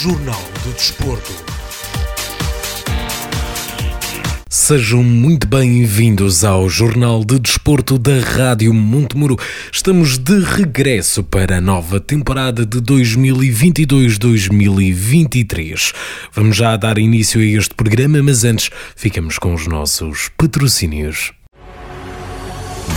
Jornal do Desporto. Sejam muito bem-vindos ao Jornal de Desporto da Rádio Montemuro. Estamos de regresso para a nova temporada de 2022-2023. Vamos já dar início a este programa, mas antes ficamos com os nossos patrocínios.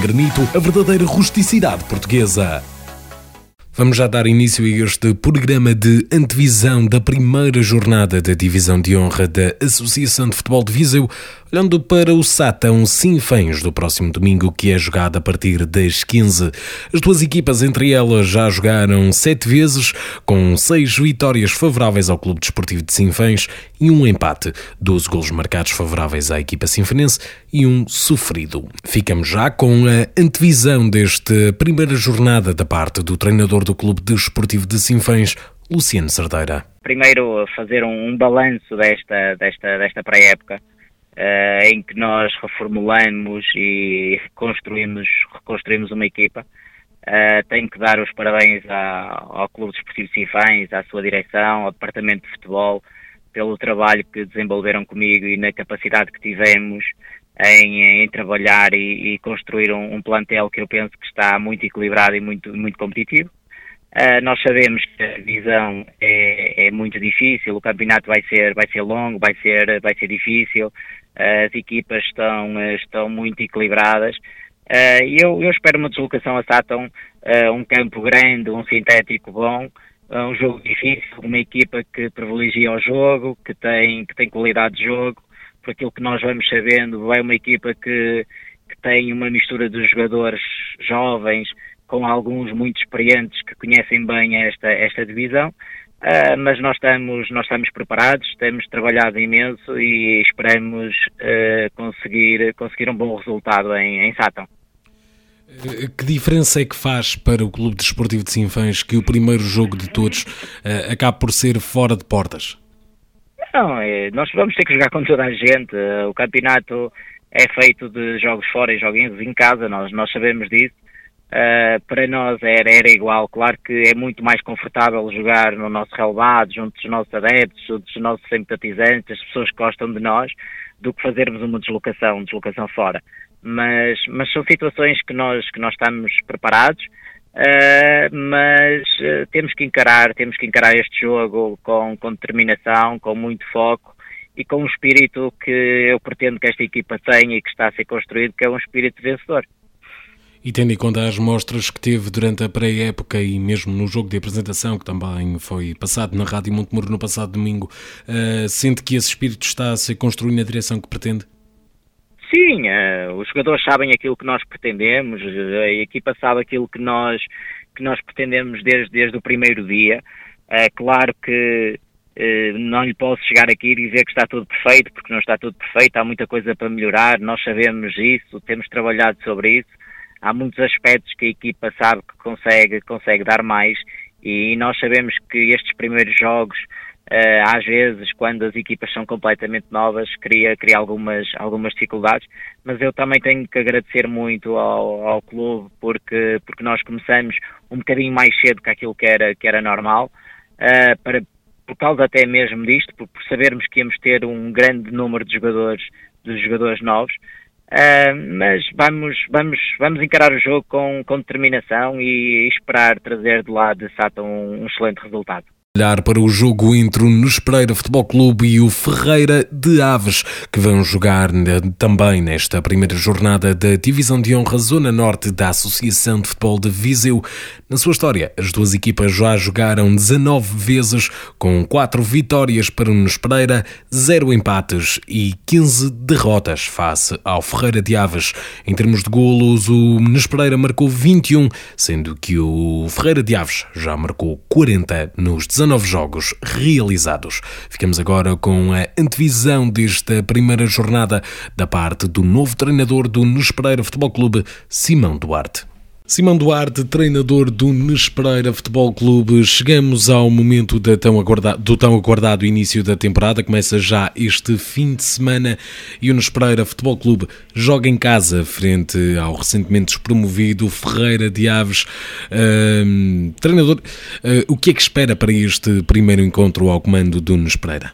granito, a verdadeira rusticidade portuguesa. Vamos já dar início a este programa de antevisão da primeira jornada da Divisão de Honra da Associação de Futebol de Viseu, olhando para o Satão Sinfãs do próximo domingo, que é jogado a partir das 15. As duas equipas, entre elas, já jogaram sete vezes, com seis vitórias favoráveis ao Clube Desportivo de Sinfãs e um empate, 12 golos marcados favoráveis à equipa sinfanense e um sofrido. Ficamos já com a antevisão desta primeira jornada da parte do treinador do Clube Desportivo de Sinfãs, Luciano Cerdeira. Primeiro, fazer um, um balanço desta, desta, desta pré-época, uh, em que nós reformulamos e reconstruímos, reconstruímos uma equipa. Uh, tenho que dar os parabéns à, ao Clube Desportivo de Sinfãs, à sua direção, ao Departamento de Futebol, pelo trabalho que desenvolveram comigo e na capacidade que tivemos em, em trabalhar e, e construir um, um, plantel que eu penso que está muito equilibrado e muito, muito competitivo. Uh, nós sabemos que a divisão é, é, muito difícil, o campeonato vai ser, vai ser longo, vai ser, vai ser difícil, uh, as equipas estão, estão muito equilibradas. Uh, e eu, eu espero uma deslocação a Sátão, um campo grande, um sintético bom, um jogo difícil, uma equipa que privilegia o jogo, que tem, que tem qualidade de jogo, por aquilo que nós vamos sabendo, é uma equipa que, que tem uma mistura de jogadores jovens, com alguns muito experientes que conhecem bem esta, esta divisão, uh, mas nós estamos, nós estamos preparados, temos trabalhado imenso e esperamos uh, conseguir, conseguir um bom resultado em, em Sátão. Que diferença é que faz para o Clube Desportivo de Sinfãs que o primeiro jogo de todos uh, acabe por ser fora de portas? Não, é, nós vamos ter que jogar com toda a gente. O campeonato é feito de jogos fora e jogos em casa, nós, nós sabemos disso. Uh, para nós era, era igual. Claro que é muito mais confortável jogar no nosso relevado, junto dos nossos adeptos, dos nossos simpatizantes, as pessoas que gostam de nós, do que fazermos uma deslocação, deslocação fora. Mas, mas são situações que nós, que nós estamos preparados, uh, mas uh, temos que encarar, temos que encarar este jogo com, com determinação, com muito foco e com um espírito que eu pretendo que esta equipa tenha e que está a ser construído, que é um espírito vencedor. E tendo em conta as mostras que teve durante a pré-época e mesmo no jogo de apresentação, que também foi passado na Rádio Montemuro no passado domingo, uh, sente que esse espírito está a ser construído na direção que pretende? Sim, uh, os jogadores sabem aquilo que nós pretendemos, a equipa sabe aquilo que nós, que nós pretendemos desde, desde o primeiro dia. É uh, claro que não lhe posso chegar aqui e dizer que está tudo perfeito, porque não está tudo perfeito, há muita coisa para melhorar, nós sabemos isso, temos trabalhado sobre isso há muitos aspectos que a equipa sabe que consegue, consegue dar mais e nós sabemos que estes primeiros jogos Uh, às vezes, quando as equipas são completamente novas, cria, cria algumas, algumas dificuldades, mas eu também tenho que agradecer muito ao, ao clube porque, porque nós começamos um bocadinho mais cedo que aquilo que era, que era normal, uh, para, por causa até mesmo disto, por, por, sabermos que íamos ter um grande número de jogadores, de jogadores novos, uh, mas vamos, vamos, vamos encarar o jogo com, com determinação e, esperar trazer de lá de Sata um, um excelente resultado olhar para o jogo entre o Nespereira Futebol Clube e o Ferreira de Aves, que vão jogar também nesta primeira jornada da Divisão de Honra Zona Norte da Associação de Futebol de Viseu. Na sua história, as duas equipas já jogaram 19 vezes, com 4 vitórias para o Nespereira, 0 empates e 15 derrotas face ao Ferreira de Aves. Em termos de golos, o Nespereira marcou 21, sendo que o Ferreira de Aves já marcou 40 nos 19 19 jogos realizados. Ficamos agora com a antevisão desta primeira jornada da parte do novo treinador do Nespereira Futebol Clube, Simão Duarte. Simão Duarte, treinador do Nespereira Futebol Clube, chegamos ao momento tão do tão aguardado início da temporada. Começa já este fim de semana e o Nespereira Futebol Clube joga em casa frente ao recentemente promovido Ferreira de Aves. Treinador, uh, o que é que espera para este primeiro encontro ao comando do Nespereira?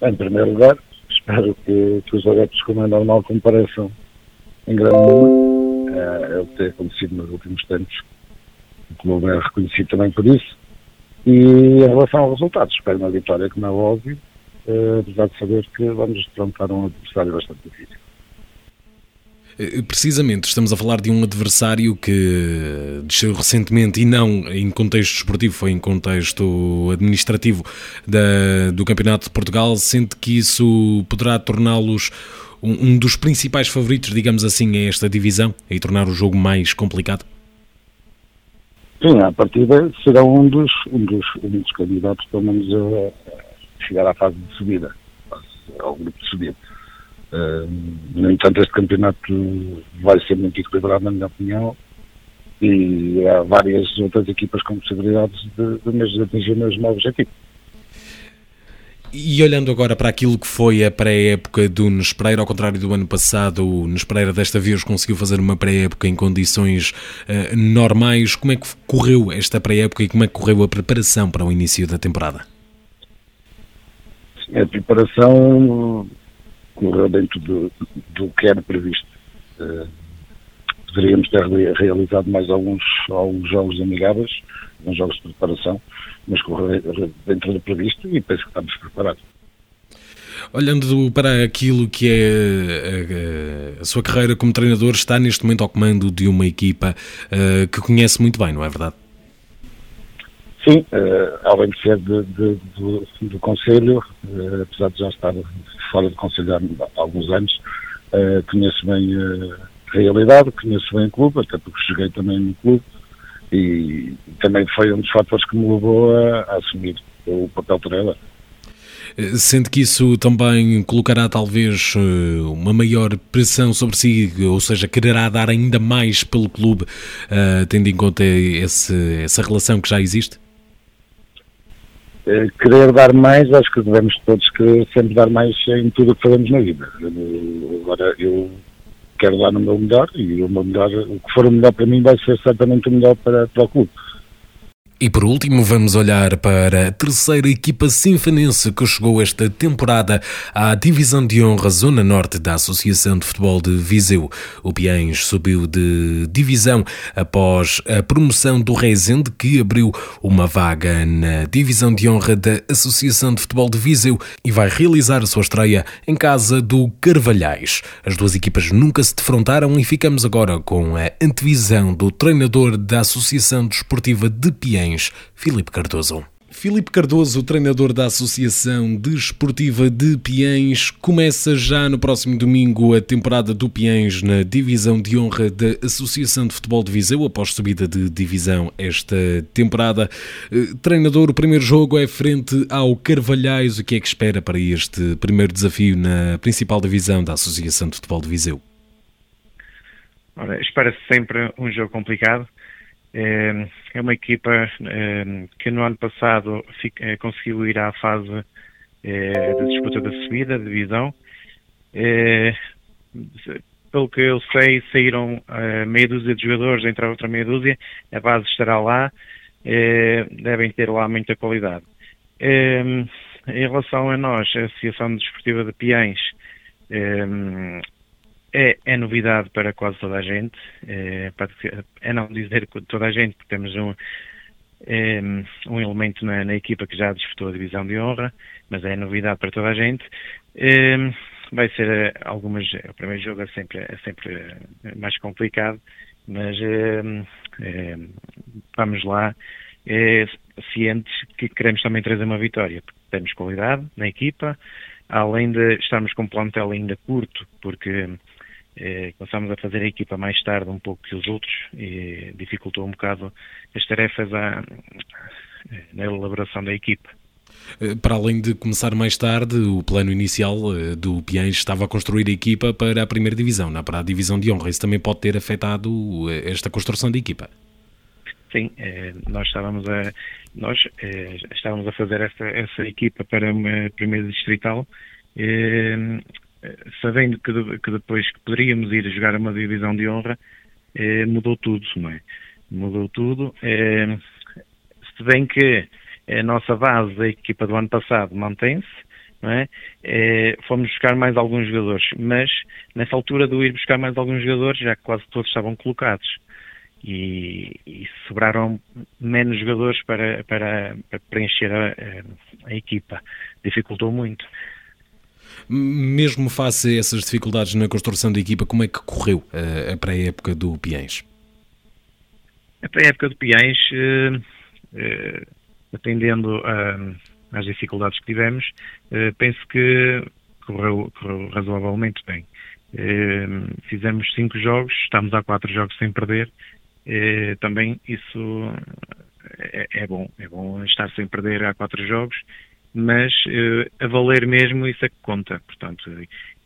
Em primeiro lugar, espero que, que os adeptos, como é normal, compareçam em grande número é, é o que tem acontecido nos últimos tempos. O clube é reconhecido também por isso. E em relação aos resultados, espero uma vitória, como é óbvio, uh, apesar de saber que vamos enfrentar um adversário bastante difícil. Eh, precisamente, estamos a falar de um adversário que desceu recentemente e não em contexto esportivo, foi em contexto administrativo da, do Campeonato de Portugal, sente que isso poderá torná-los um, um dos principais favoritos, digamos assim, a esta divisão e tornar o jogo mais complicado? Sim, a partida será um dos, um dos, um dos candidatos, pelo menos, a chegar à fase de subida, ao grupo de subida. No entanto, este campeonato vai ser muito equilibrado, na minha opinião, e há várias outras equipas com possibilidades de, de, de atingir o mesmo objetivo. E olhando agora para aquilo que foi a pré-época do Nespreira, ao contrário do ano passado, o Nespreira desta vez conseguiu fazer uma pré-época em condições uh, normais. Como é que correu esta pré-época e como é que correu a preparação para o início da temporada? A preparação correu dentro do, do que era previsto. Uh, poderíamos ter realizado mais alguns, alguns jogos amigáveis, alguns jogos de preparação, mas correr dentro do previsto e penso que estamos preparados. Olhando para aquilo que é a, a, sua carreira como treinador, está neste momento ao comando de uma equipa uh, que conhece muito bem, não é verdade? Sim, uh, ao bem ser de, de, do, do Conselho, uh, apesar de já estar fora de Conselho há alguns anos, conheço bem a realidade, conheço bem o clube, até porque joguei também no clube e também foi um dos fatores que me levou a, a assumir o papel treinador. Sente que isso também colocará talvez uma maior pressão sobre si, ou seja, quererá dar ainda mais pelo clube, uh, tendo em conta esse, essa relação que já existe? Querer dar mais, acho que devemos todos querer sempre dar mais em tudo o que fazemos na vida. Agora, eu quero dar o meu melhor e o meu melhor, o que for o melhor para mim vai ser certamente o melhor para, para o clube. E por último, vamos olhar para a terceira equipa sinfanense que chegou esta temporada à Divisão de Honra Zona Norte da Associação de Futebol de Viseu. O Piens subiu de divisão após a promoção do Rezende, que abriu uma vaga na Divisão de Honra da Associação de Futebol de Viseu e vai realizar a sua estreia em casa do Carvalhais. As duas equipas nunca se defrontaram e ficamos agora com a antevisão do treinador da Associação Desportiva de Piens Filipe Cardoso. Filipe Cardoso, treinador da Associação Desportiva de Piens, começa já no próximo domingo a temporada do Piens na divisão de honra da Associação de Futebol de Viseu, após subida de divisão esta temporada. Eh, treinador, o primeiro jogo é frente ao Carvalhais. O que é que espera para este primeiro desafio na principal divisão da Associação de Futebol de Viseu? Ora, espera-se sempre um jogo complicado é uma equipa que no ano passado conseguiu ir à fase da disputa da subida, da divisão. Pelo que eu sei, saíram meia dúzia de jogadores, entraram outra meia dúzia, a base estará lá, devem ter lá muita qualidade. em relação a nós, a Associação Desportiva de Piães, é, é, novidade para quase toda a gente, é, é, não dizer toda a gente, porque temos um, é, um elemento na, na, equipa que já disputou a divisão de honra, mas é novidade para toda a gente. É, vai ser é, algumas. O primeiro jogo é sempre, é sempre mais complicado, mas é, vamos lá, cientes que queremos também trazer uma vitória, porque temos qualidade na equipa, além de estarmos com um plantel ainda curto, porque eh, começámos a fazer a equipa mais tarde um pouco que os outros e dificultou um bocado as tarefas à, na elaboração da equipa. Eh, para além de começar mais tarde, o plano inicial eh, do Piães estava a construir a equipa para a primeira divisão, não para a divisão de honra. Isso também pode ter afetado esta construção da equipa. Sim, nós estávamos a nós estávamos a fazer essa, essa equipa para uma primeira distrital sabendo que, que, depois que poderíamos ir jogar uma divisão de honra, eh, mudou tudo, não é? Mudou tudo. Eh, se bem que a nossa base da equipa do ano passado mantém-se, não é? Eh, fomos buscar mais alguns jogadores, mas nessa altura de ir buscar mais alguns jogadores, já quase todos estavam colocados. E, e sobraram menos jogadores para, para, para preencher a, a, a equipa. Dificultou muito. Mesmo face a essas dificuldades na construção da equipa, como é que correu a, a pré-época do Piães? A pré-época do Piães, eh, eh, atendendo às dificuldades que tivemos, eh, penso que correu, correu razoavelmente bem. fizemos cinco jogos, estamos há quatro jogos sem perder. também isso é, é, bom, é bom estar sem perder há quatro jogos mas uh, a valer mesmo isso é que conta, portanto,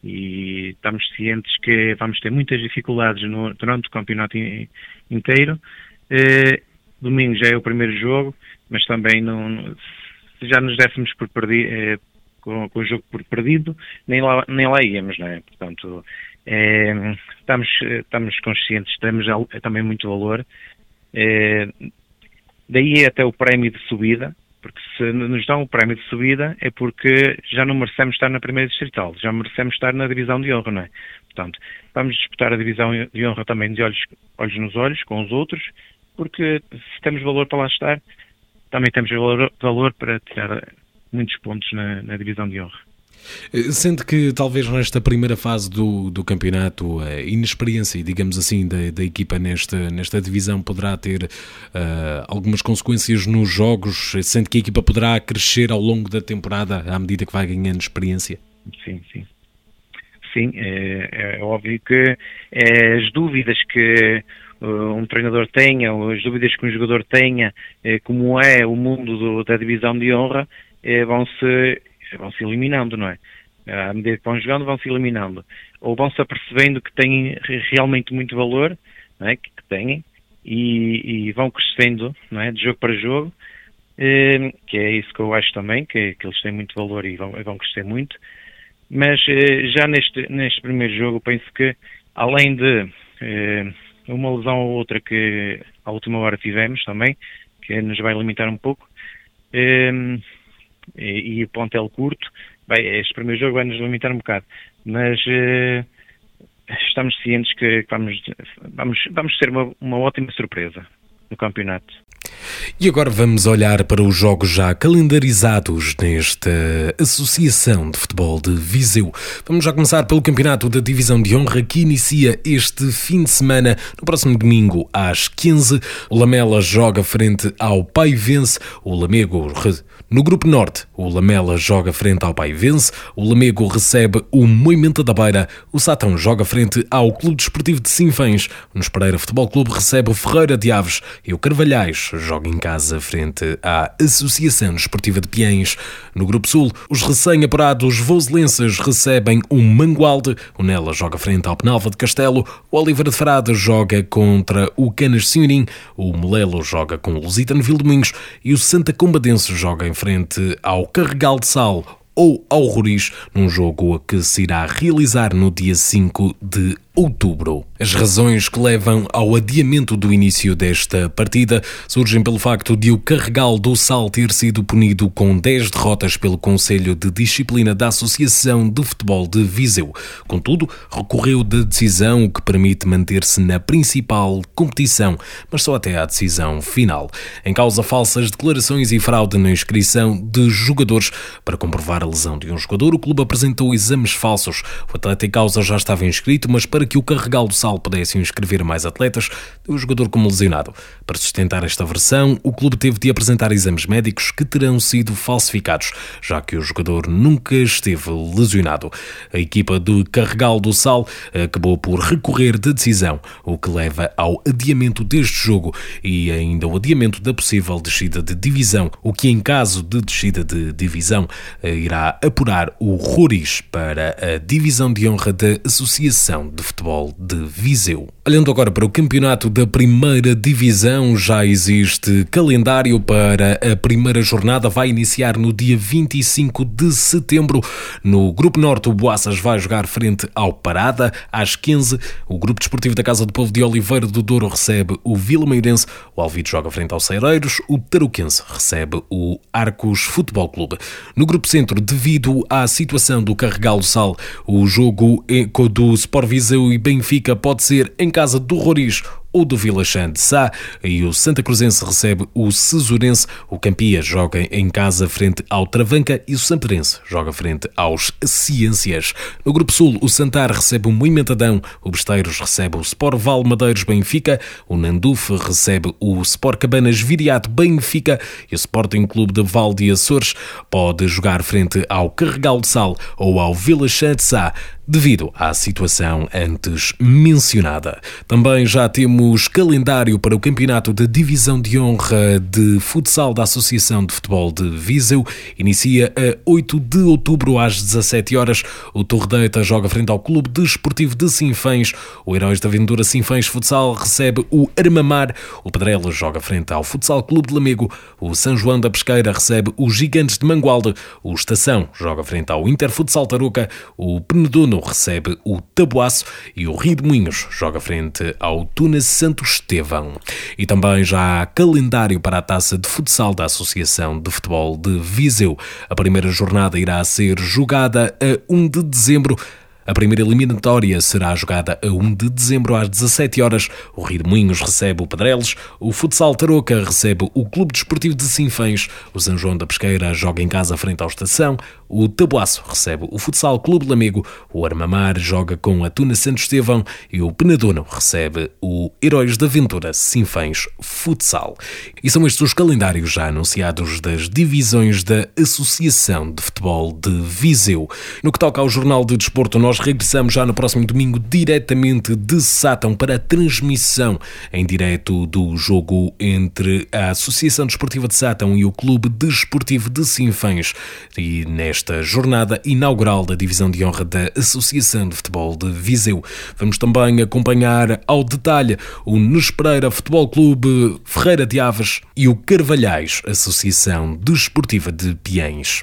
e estamos cientes que vamos ter muitas dificuldades no, durante o campeonato in, inteiro. Uh, domingo já é o primeiro jogo, mas também não, se já nos dessemos por perdido, uh, com, com, o jogo por perdido, nem lá, nem lá íamos, não é? Portanto, estamos, estamos conscientes, temos também muito valor. daí até o prémio de subida, porque se nos dão o prémio de subida é porque já não merecemos estar na primeira distrital, já merecemos estar na divisão de honra, não é? Portanto, vamos disputar a divisão de honra também de olhos, olhos nos olhos com os outros, porque se temos valor para lá estar, também temos valor, valor para tirar muitos pontos na, na divisão de honra. Sente que talvez nesta primeira fase do, do campeonato a inexperiência, digamos assim, da, da equipa nesta, nesta divisão poderá ter uh, algumas consequências nos jogos? Sente que a equipa poderá crescer ao longo da temporada à medida que vai ganhando experiência? Sim, sim. Sim, é, é óbvio que é, as dúvidas que uh, um treinador tenha, as dúvidas que um jogador tenha, é, como é o mundo do, da divisão de honra, é, vão se vão se eliminando, não é? À medida que vão jogando, vão se eliminando. Ou vão se apercebendo que têm realmente muito valor, não é? que, têm, e, e, vão crescendo, não é? De jogo para jogo, eh, que é isso que eu acho também, que, que eles têm muito valor e vão, vão crescer muito. Mas eh, já neste, neste primeiro jogo, penso que, além de eh, uma lesão ou outra que à última hora tivemos também, que nos vai limitar um pouco, e, e plantel curto, bem, este primeiro jogo vai nos limitar um bocado, mas uh, estamos cientes que vamos, vamos, vamos ser uma, uma ótima surpresa no campeonato. E agora vamos olhar para os jogos já calendarizados nesta Associação de Futebol de Viseu. Vamos já começar pelo Campeonato da Divisão de Honra que inicia este fim de semana, no próximo domingo às 15. O Lamela joga frente ao Paivense. O Lamego no Grupo Norte, o Lamela joga frente ao Paivense, o Lamego recebe o Moimenta da Beira, o Satão joga frente ao Clube Desportivo de Sinfãs, o Espereira Futebol Clube recebe o Ferreira de Aves e o Carvalhais joga em casa frente à Associação Desportiva de Piens. No Grupo Sul, os recém-apurados voselenses recebem o Mangualde, o Nela joga frente ao Penalva de Castelo, o Oliveira de Frade joga contra o Canas Senhorim, o Melelo joga com o Lusitano Vildomingos. E o Santa Combadense joga em frente ao Carregal de Sal ou ao Roriz, num jogo que se irá realizar no dia 5 de outubro. As razões que levam ao adiamento do início desta partida surgem pelo facto de o Carregal do Sal ter sido punido com 10 derrotas pelo Conselho de Disciplina da Associação de Futebol de Viseu. Contudo, recorreu da decisão, o que permite manter-se na principal competição, mas só até à decisão final. Em causa falsas declarações e fraude na inscrição de jogadores. Para comprovar a lesão de um jogador, o clube apresentou exames falsos. O atleta em causa já estava inscrito, mas para para que o Carregal do Sal pudesse inscrever mais atletas, o jogador como lesionado. Para sustentar esta versão, o clube teve de apresentar exames médicos que terão sido falsificados, já que o jogador nunca esteve lesionado. A equipa do Carregal do Sal acabou por recorrer da decisão, o que leva ao adiamento deste jogo e ainda o adiamento da possível descida de divisão, o que em caso de descida de divisão irá apurar o Roriz para a divisão de honra da Associação de Futebol de Viseu. Olhando agora para o campeonato da primeira divisão, já existe calendário para a primeira jornada. Vai iniciar no dia 25 de setembro. No Grupo Norte, o Boaças vai jogar frente ao Parada às 15. O Grupo Desportivo da Casa do Povo de Oliveira do Douro recebe o Vila Meirense. O Alvito joga frente aos Cereiros. O Tarouquense recebe o Arcos Futebol Clube. No Grupo Centro, devido à situação do Carregal do Sal, o jogo do Sport Viseu e Benfica pode ser em casa do Roriz ou do Vila de Sá e o Santa Cruzense recebe o Cesurense. O Campia joga em casa frente ao Travanca e o Samperense joga frente aos Ciências. No Grupo Sul, o Santar recebe o Moimentadão, o Besteiros recebe o Sport Val Madeiros Benfica, o Nanduf recebe o Sport Cabanas Viriato Benfica e o Sporting Clube de Val de Açores pode jogar frente ao Carregal de Sal ou ao Vila de Sá devido à situação antes mencionada. Também já temos calendário para o campeonato da Divisão de Honra de Futsal da Associação de Futebol de Viseu. Inicia a 8 de outubro às 17 horas. O Torredeita joga frente ao Clube Desportivo de Sinfãs. O Heróis da Aventura Sinfãs Futsal recebe o Armamar. O Pedrela joga frente ao Futsal Clube de Lamego. O São João da Pesqueira recebe os Gigantes de Mangualde. O Estação joga frente ao Inter Futsal Tarouca. O Penedono recebe o Tabuaço e o Rio de Moinhos joga frente ao Tunas Santo Estevão. E também já há calendário para a taça de futsal da Associação de Futebol de Viseu. A primeira jornada irá ser jogada a 1 de dezembro a primeira eliminatória será jogada a 1 de dezembro às 17 horas. O Rio de Moinhos recebe o Pedreles, o Futsal Tarouca recebe o Clube Desportivo de Sinfãs, o São João da Pesqueira joga em casa frente à Estação, o Tabuaço recebe o Futsal Clube Lamigo, o Armamar joga com a Tuna Santo Estevão e o Penadono recebe o Heróis da Aventura Sinfãs Futsal. E são estes os calendários já anunciados das divisões da Associação de Futebol de Viseu. No que toca ao Jornal de Desporto, nós regressamos já no próximo domingo diretamente de Sátão para a transmissão em direto do jogo entre a Associação Desportiva de Sátão e o Clube Desportivo de Sinfãs. E nesta jornada inaugural da Divisão de Honra da Associação de Futebol de Viseu, vamos também acompanhar ao detalhe o Nespereira Futebol Clube Ferreira de Aves e o Carvalhais Associação Desportiva de Piens.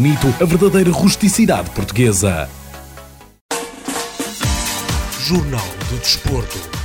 a verdadeira rusticidade portuguesa. Jornal do Desporto.